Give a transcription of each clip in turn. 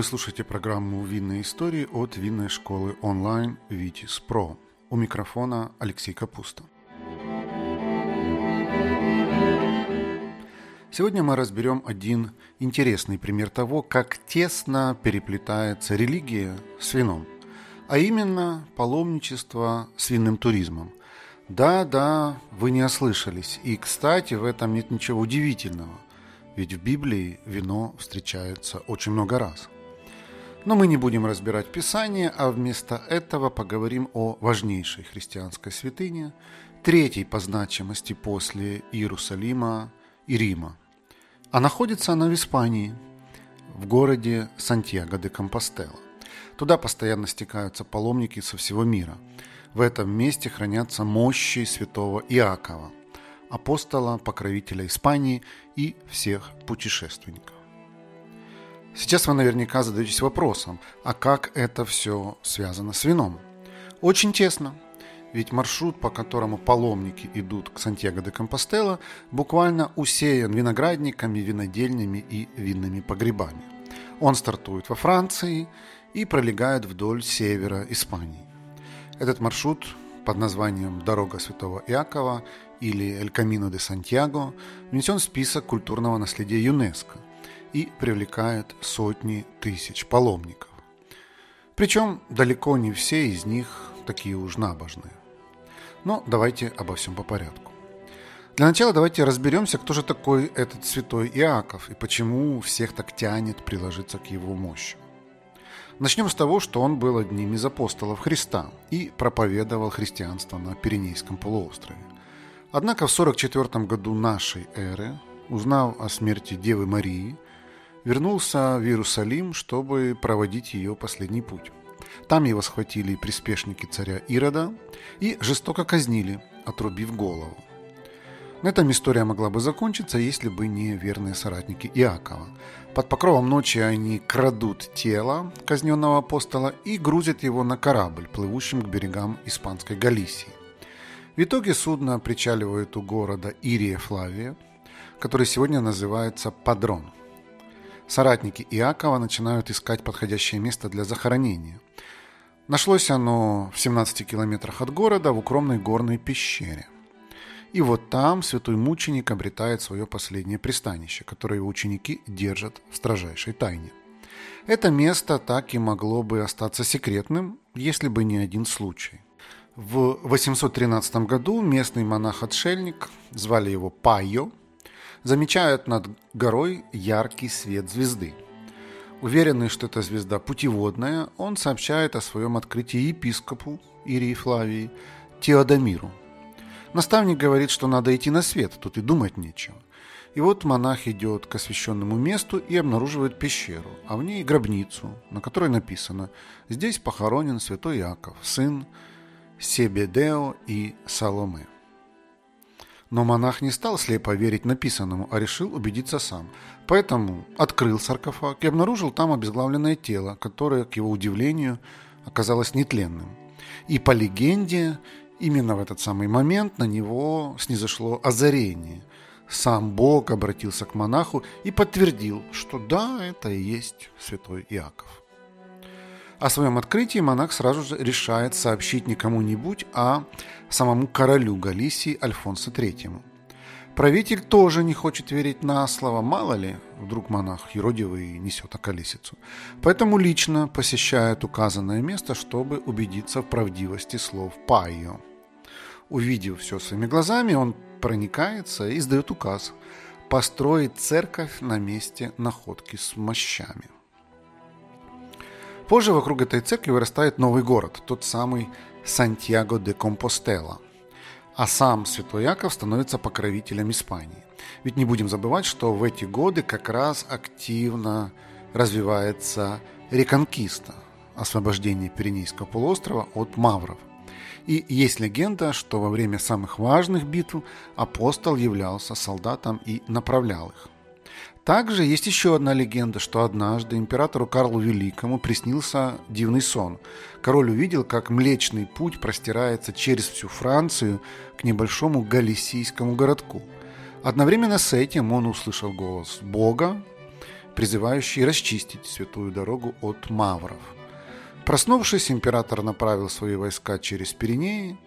Вы слушаете программу «Винные истории» от винной школы онлайн «Витис Про». У микрофона Алексей Капуста. Сегодня мы разберем один интересный пример того, как тесно переплетается религия с вином, а именно паломничество с винным туризмом. Да, да, вы не ослышались. И, кстати, в этом нет ничего удивительного, ведь в Библии вино встречается очень много раз – но мы не будем разбирать Писание, а вместо этого поговорим о важнейшей христианской святыне, третьей по значимости после Иерусалима и Рима. А находится она в Испании, в городе Сантьяго де Компостела. Туда постоянно стекаются паломники со всего мира. В этом месте хранятся мощи святого Иакова, апостола, покровителя Испании и всех путешественников. Сейчас вы наверняка задаетесь вопросом, а как это все связано с вином? Очень тесно. Ведь маршрут, по которому паломники идут к Сантьяго де Компостела, буквально усеян виноградниками, винодельнями и винными погребами. Он стартует во Франции и пролегает вдоль севера Испании. Этот маршрут под названием «Дорога Святого Иакова» или «Эль Камино де Сантьяго» внесен в список культурного наследия ЮНЕСКО – и привлекает сотни тысяч паломников. Причем далеко не все из них такие уж набожные. Но давайте обо всем по порядку. Для начала давайте разберемся, кто же такой этот святой Иаков и почему всех так тянет приложиться к его мощи. Начнем с того, что он был одним из апостолов Христа и проповедовал христианство на Пиренейском полуострове. Однако в 44 году нашей эры, узнав о смерти Девы Марии, вернулся в Иерусалим, чтобы проводить ее последний путь. Там его схватили приспешники царя Ирода и жестоко казнили, отрубив голову. На этом история могла бы закончиться, если бы не верные соратники Иакова. Под покровом ночи они крадут тело казненного апостола и грузят его на корабль, плывущим к берегам Испанской Галисии. В итоге судно причаливает у города Ирия Флавия, который сегодня называется Падрон – соратники Иакова начинают искать подходящее место для захоронения. Нашлось оно в 17 километрах от города в укромной горной пещере. И вот там святой мученик обретает свое последнее пристанище, которое его ученики держат в строжайшей тайне. Это место так и могло бы остаться секретным, если бы не один случай. В 813 году местный монах-отшельник, звали его Пайо, замечают над горой яркий свет звезды. Уверенный, что эта звезда путеводная, он сообщает о своем открытии епископу Ирии Флавии Теодомиру. Наставник говорит, что надо идти на свет, тут и думать нечего. И вот монах идет к освященному месту и обнаруживает пещеру, а в ней гробницу, на которой написано «Здесь похоронен святой Яков, сын Себедео и Саломе». Но монах не стал слепо верить написанному, а решил убедиться сам. Поэтому открыл саркофаг и обнаружил там обезглавленное тело, которое, к его удивлению, оказалось нетленным. И по легенде, именно в этот самый момент на него снизошло озарение. Сам Бог обратился к монаху и подтвердил, что да, это и есть святой Иаков. О своем открытии монах сразу же решает сообщить не кому-нибудь, а самому королю Галисии Альфонсо III. Правитель тоже не хочет верить на слово, мало ли, вдруг монах юродивый несет околесицу. Поэтому лично посещает указанное место, чтобы убедиться в правдивости слов Пайо. Увидев все своими глазами, он проникается и издает указ построить церковь на месте находки с мощами – Позже вокруг этой церкви вырастает новый город, тот самый Сантьяго де Компостела. А сам Святой Яков становится покровителем Испании. Ведь не будем забывать, что в эти годы как раз активно развивается реконкиста, освобождение Пиренейского полуострова от мавров. И есть легенда, что во время самых важных битв апостол являлся солдатом и направлял их. Также есть еще одна легенда, что однажды императору Карлу Великому приснился дивный сон. Король увидел, как Млечный Путь простирается через всю Францию к небольшому галисийскому городку. Одновременно с этим он услышал голос Бога, призывающий расчистить святую дорогу от мавров. Проснувшись, император направил свои войска через Пиренеи,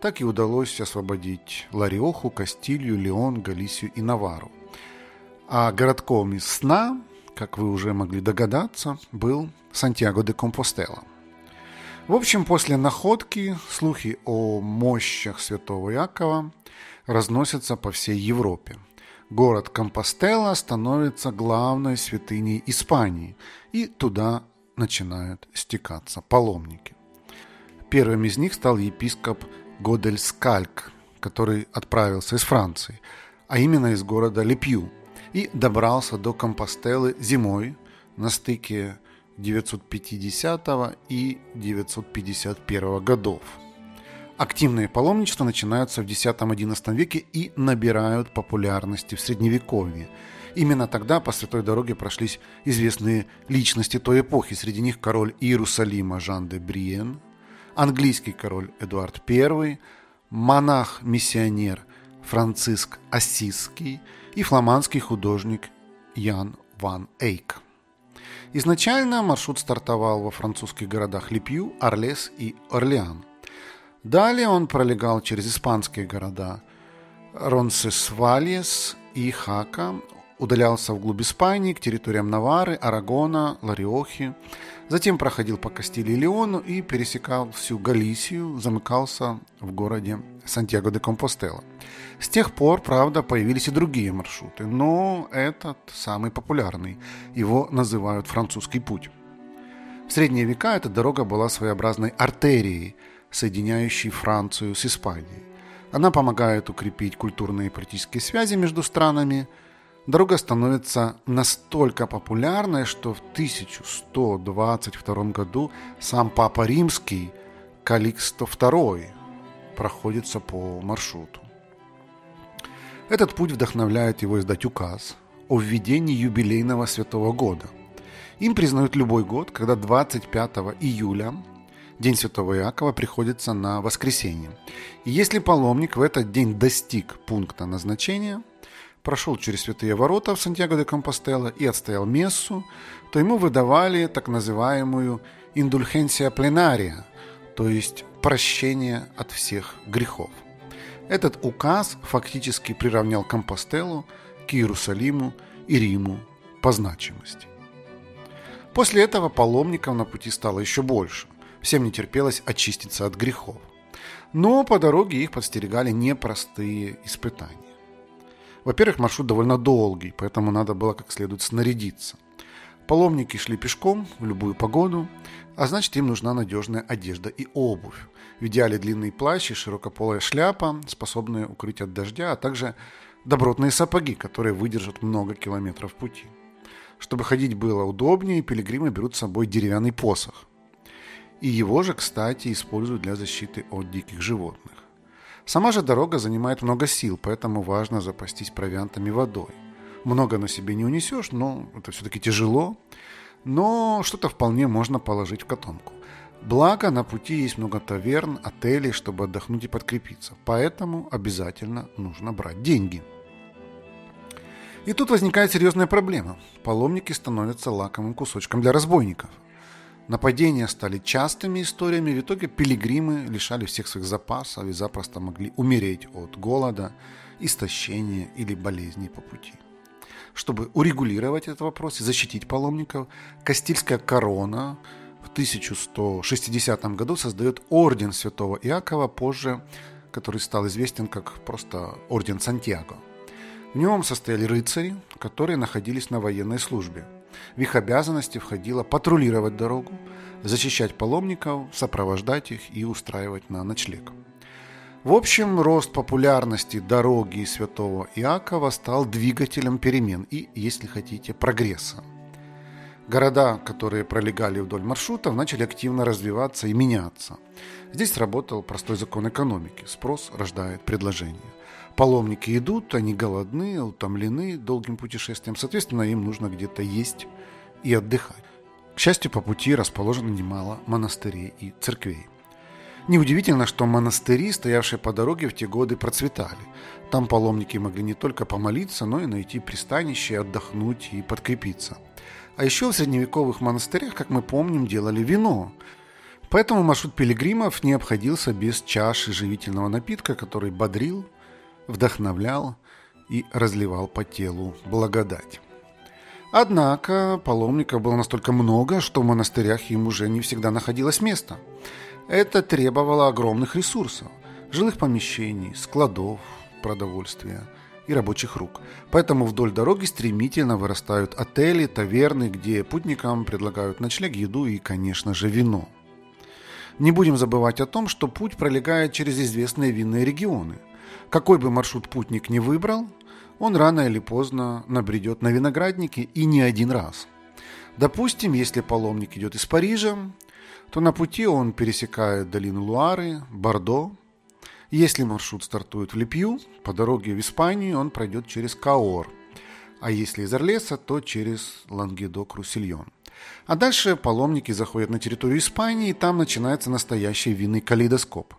так и удалось освободить Лариоху, Кастилью, Леон, Галисию и Навару. А городком из сна, как вы уже могли догадаться, был Сантьяго де Компостела. В общем, после находки слухи о мощах святого Якова разносятся по всей Европе. Город Компостела становится главной святыней Испании, и туда начинают стекаться паломники. Первым из них стал епископ Годельскальк, который отправился из Франции, а именно из города Лепью, и добрался до Компостелы зимой на стыке 950 и 951 годов. Активные паломничества начинаются в X-XI веке и набирают популярности в Средневековье. Именно тогда по Святой Дороге прошлись известные личности той эпохи. Среди них король Иерусалима Жан де Бриен, английский король Эдуард I, монах-миссионер Франциск Ассизский и фламандский художник Ян ван Эйк. Изначально маршрут стартовал во французских городах Липью, Орлес и Орлеан. Далее он пролегал через испанские города Ронсесвальес и Хака, удалялся вглубь Испании к территориям Навары, Арагона, Лариохи, затем проходил по Кастилии и Леону и пересекал всю Галисию, замыкался в городе Сантьяго де Компостела. С тех пор, правда, появились и другие маршруты, но этот самый популярный. Его называют «французский путь». В средние века эта дорога была своеобразной артерией, соединяющей Францию с Испанией. Она помогает укрепить культурные и политические связи между странами – Дорога становится настолько популярной, что в 1122 году сам Папа Римский Каликсто II проходится по маршруту. Этот путь вдохновляет его издать указ о введении юбилейного святого года. Им признают любой год, когда 25 июля День Святого Иакова приходится на воскресенье. И если паломник в этот день достиг пункта назначения – прошел через святые ворота в Сантьяго де Компостела и отстоял мессу, то ему выдавали так называемую индульхенция пленария, то есть прощение от всех грехов. Этот указ фактически приравнял Компостелу к Иерусалиму и Риму по значимости. После этого паломников на пути стало еще больше. Всем не терпелось очиститься от грехов. Но по дороге их подстерегали непростые испытания. Во-первых, маршрут довольно долгий, поэтому надо было как следует снарядиться. Паломники шли пешком в любую погоду, а значит им нужна надежная одежда и обувь. В идеале длинный плащ и широкополая шляпа, способные укрыть от дождя, а также добротные сапоги, которые выдержат много километров пути. Чтобы ходить было удобнее, пилигримы берут с собой деревянный посох. И его же, кстати, используют для защиты от диких животных. Сама же дорога занимает много сил, поэтому важно запастись провиантами водой. Много на себе не унесешь, но это все-таки тяжело. Но что-то вполне можно положить в котомку. Благо, на пути есть много таверн, отелей, чтобы отдохнуть и подкрепиться. Поэтому обязательно нужно брать деньги. И тут возникает серьезная проблема. Паломники становятся лакомым кусочком для разбойников – Нападения стали частыми историями, в итоге пилигримы лишали всех своих запасов и запросто могли умереть от голода, истощения или болезней по пути. Чтобы урегулировать этот вопрос и защитить паломников, Кастильская корона в 1160 году создает орден святого Иакова, позже который стал известен как просто орден Сантьяго. В нем состояли рыцари, которые находились на военной службе – в их обязанности входило патрулировать дорогу, защищать паломников, сопровождать их и устраивать на ночлег. В общем, рост популярности дороги Святого Иакова стал двигателем перемен и, если хотите, прогресса. Города, которые пролегали вдоль маршрутов, начали активно развиваться и меняться. Здесь работал простой закон экономики – спрос рождает предложение. Паломники идут, они голодны, утомлены долгим путешествием, соответственно, им нужно где-то есть и отдыхать. К счастью, по пути расположено немало монастырей и церквей. Неудивительно, что монастыри, стоявшие по дороге, в те годы процветали. Там паломники могли не только помолиться, но и найти пристанище, отдохнуть и подкрепиться. А еще в средневековых монастырях, как мы помним, делали вино. Поэтому маршрут пилигримов не обходился без чаши живительного напитка, который бодрил, вдохновлял и разливал по телу благодать. Однако паломников было настолько много, что в монастырях им уже не всегда находилось место. Это требовало огромных ресурсов – жилых помещений, складов, продовольствия и рабочих рук. Поэтому вдоль дороги стремительно вырастают отели, таверны, где путникам предлагают ночлег, еду и, конечно же, вино. Не будем забывать о том, что путь пролегает через известные винные регионы. Какой бы маршрут путник ни выбрал, он рано или поздно набредет на виноградники и не один раз. Допустим, если паломник идет из Парижа, то на пути он пересекает долину Луары, Бордо. Если маршрут стартует в Липью, по дороге в Испанию он пройдет через Каор, а если из Орлеса, то через Лангедок-Руссельон. А дальше паломники заходят на территорию Испании, и там начинается настоящий винный калейдоскоп.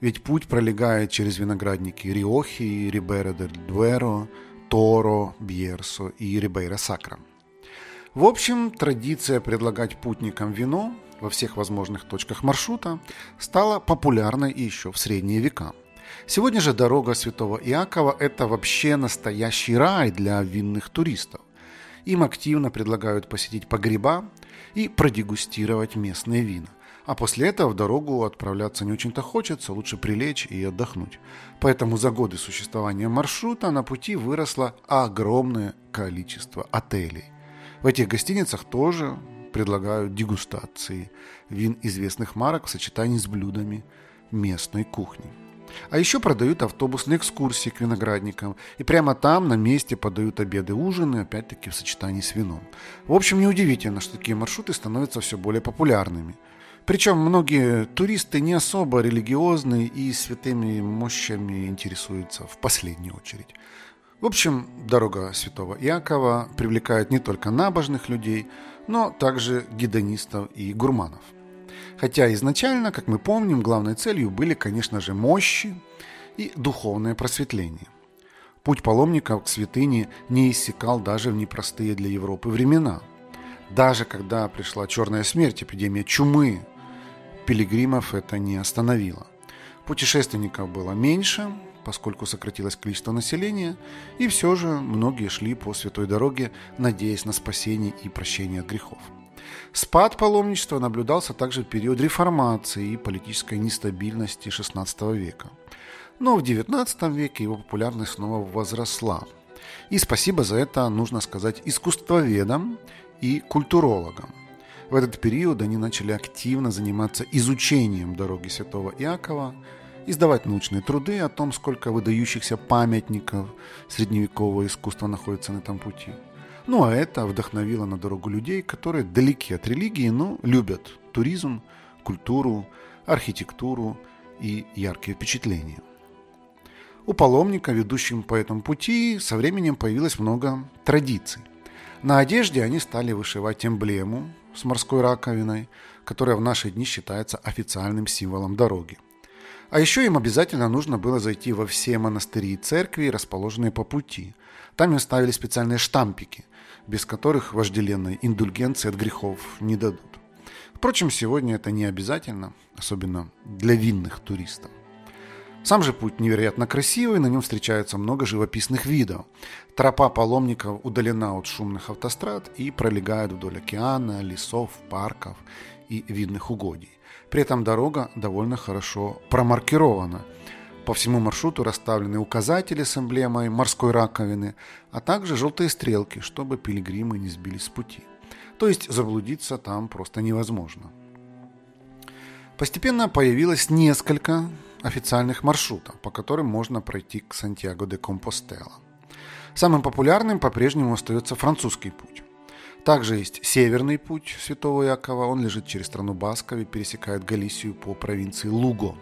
Ведь путь пролегает через виноградники Риохи, Рибера дель Дуэро, Торо, Бьерсо и Рибейра Сакра. В общем, традиция предлагать путникам вино во всех возможных точках маршрута стала популярной еще в средние века. Сегодня же дорога Святого Иакова – это вообще настоящий рай для винных туристов. Им активно предлагают посетить погреба и продегустировать местные вина. А после этого в дорогу отправляться не очень-то хочется, лучше прилечь и отдохнуть. Поэтому за годы существования маршрута на пути выросло огромное количество отелей. В этих гостиницах тоже предлагают дегустации вин известных марок в сочетании с блюдами местной кухни. А еще продают автобусные экскурсии к виноградникам. И прямо там, на месте, подают обеды и ужины, опять-таки в сочетании с вином. В общем, неудивительно, что такие маршруты становятся все более популярными – причем многие туристы не особо религиозные и святыми мощами интересуются в последнюю очередь. В общем, дорога Святого Иакова привлекает не только набожных людей, но также гедонистов и гурманов. Хотя изначально, как мы помним, главной целью были, конечно же, мощи и духовное просветление. Путь паломников к святыне не иссякал даже в непростые для Европы времена. Даже когда пришла черная смерть, эпидемия чумы, пилигримов это не остановило. Путешественников было меньше, поскольку сократилось количество населения, и все же многие шли по святой дороге, надеясь на спасение и прощение грехов. Спад паломничества наблюдался также в период реформации и политической нестабильности XVI века. Но в XIX веке его популярность снова возросла. И спасибо за это нужно сказать искусствоведам и культурологам – в этот период они начали активно заниматься изучением дороги Святого Иакова, издавать научные труды о том, сколько выдающихся памятников средневекового искусства находится на этом пути. Ну а это вдохновило на дорогу людей, которые далеки от религии, но любят туризм, культуру, архитектуру и яркие впечатления. У паломника, ведущим по этому пути, со временем появилось много традиций. На одежде они стали вышивать эмблему с морской раковиной, которая в наши дни считается официальным символом дороги. А еще им обязательно нужно было зайти во все монастыри и церкви, расположенные по пути. Там им ставили специальные штампики, без которых вожделенной индульгенции от грехов не дадут. Впрочем, сегодня это не обязательно, особенно для винных туристов. Сам же путь невероятно красивый, на нем встречается много живописных видов. Тропа паломников удалена от шумных автострад и пролегает вдоль океана, лесов, парков и видных угодий. При этом дорога довольно хорошо промаркирована. По всему маршруту расставлены указатели с эмблемой морской раковины, а также желтые стрелки, чтобы пилигримы не сбились с пути. То есть заблудиться там просто невозможно. Постепенно появилось несколько официальных маршрутов, по которым можно пройти к Сантьяго де Компостела. Самым популярным по-прежнему остается французский путь. Также есть северный путь Святого Якова, он лежит через страну Басков и пересекает Галисию по провинции Луго.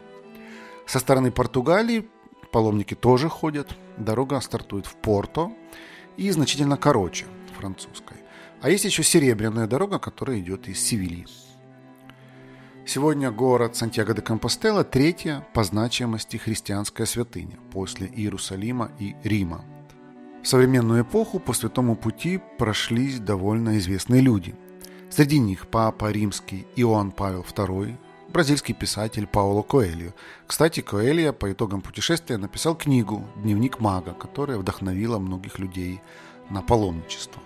Со стороны Португалии паломники тоже ходят, дорога стартует в Порто и значительно короче французской. А есть еще серебряная дорога, которая идет из Севильи. Сегодня город Сантьяго де Компостела – третья по значимости христианская святыня после Иерусалима и Рима. В современную эпоху по Святому Пути прошлись довольно известные люди. Среди них Папа Римский Иоанн Павел II, бразильский писатель Пауло Коэльо. Кстати, Коэльо по итогам путешествия написал книгу «Дневник мага», которая вдохновила многих людей на паломничество.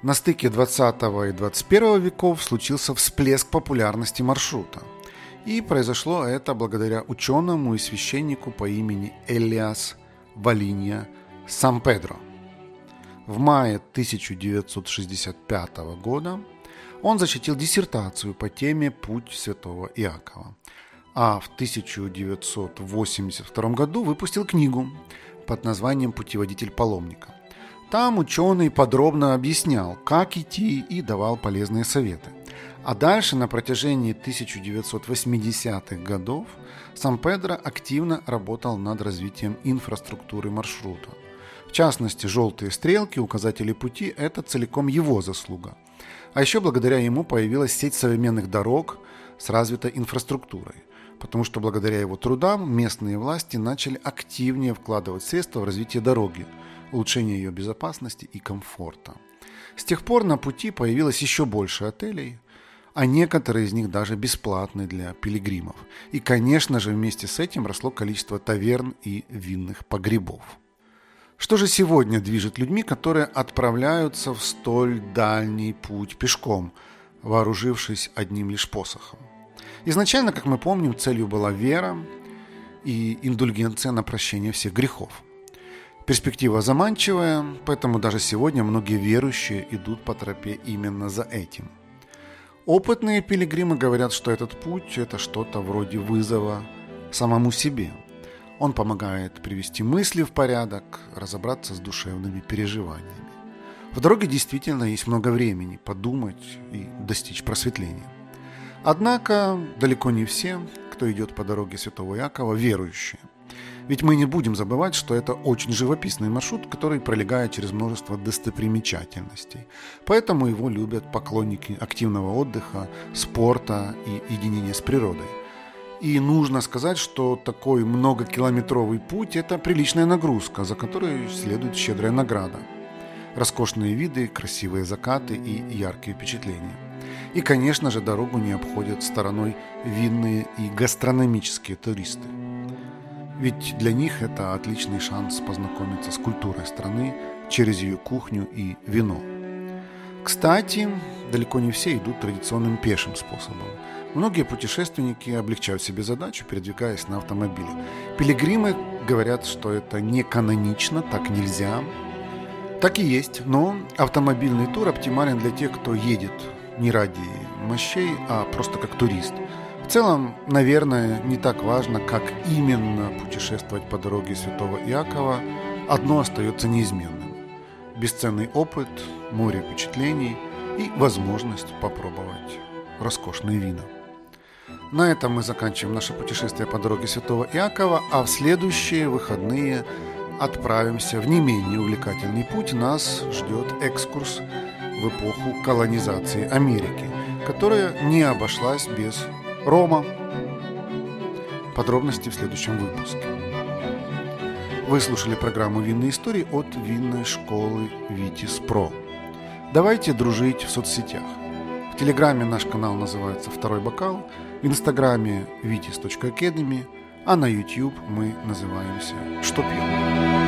На стыке 20 и 21 веков случился всплеск популярности маршрута. И произошло это благодаря ученому и священнику по имени Элиас Валинья Сан-Педро. В мае 1965 года он защитил диссертацию по теме «Путь святого Иакова», а в 1982 году выпустил книгу под названием «Путеводитель паломника». Там ученый подробно объяснял, как идти и давал полезные советы. А дальше на протяжении 1980-х годов Сан-Педро активно работал над развитием инфраструктуры маршрута. В частности, желтые стрелки, указатели пути – это целиком его заслуга. А еще благодаря ему появилась сеть современных дорог с развитой инфраструктурой. Потому что благодаря его трудам местные власти начали активнее вкладывать средства в развитие дороги, улучшение ее безопасности и комфорта. С тех пор на пути появилось еще больше отелей, а некоторые из них даже бесплатны для пилигримов. И, конечно же, вместе с этим росло количество таверн и винных погребов. Что же сегодня движет людьми, которые отправляются в столь дальний путь пешком, вооружившись одним лишь посохом? Изначально, как мы помним, целью была вера и индульгенция на прощение всех грехов. Перспектива заманчивая, поэтому даже сегодня многие верующие идут по тропе именно за этим. Опытные пилигримы говорят, что этот путь – это что-то вроде вызова самому себе – он помогает привести мысли в порядок, разобраться с душевными переживаниями. В дороге действительно есть много времени подумать и достичь просветления. Однако далеко не все, кто идет по дороге Святого Якова, верующие. Ведь мы не будем забывать, что это очень живописный маршрут, который пролегает через множество достопримечательностей. Поэтому его любят поклонники активного отдыха, спорта и единения с природой – и нужно сказать, что такой многокилометровый путь – это приличная нагрузка, за которой следует щедрая награда. Роскошные виды, красивые закаты и яркие впечатления. И, конечно же, дорогу не обходят стороной винные и гастрономические туристы. Ведь для них это отличный шанс познакомиться с культурой страны через ее кухню и вино. Кстати, далеко не все идут традиционным пешим способом – Многие путешественники облегчают себе задачу, передвигаясь на автомобиле. Пилигримы говорят, что это не канонично, так нельзя. Так и есть, но автомобильный тур оптимален для тех, кто едет не ради мощей, а просто как турист. В целом, наверное, не так важно, как именно путешествовать по дороге Святого Иакова, одно остается неизменным. Бесценный опыт, море впечатлений и возможность попробовать роскошные вина. На этом мы заканчиваем наше путешествие по дороге Святого Иакова, а в следующие выходные отправимся в не менее увлекательный путь. Нас ждет экскурс в эпоху колонизации Америки, которая не обошлась без Рома. Подробности в следующем выпуске. Вы слушали программу «Винные истории» от винной школы «Витис Про». Давайте дружить в соцсетях. В Телеграме наш канал называется «Второй бокал», в Инстаграме vitis.academy, а на YouTube мы называемся «Что пьем?».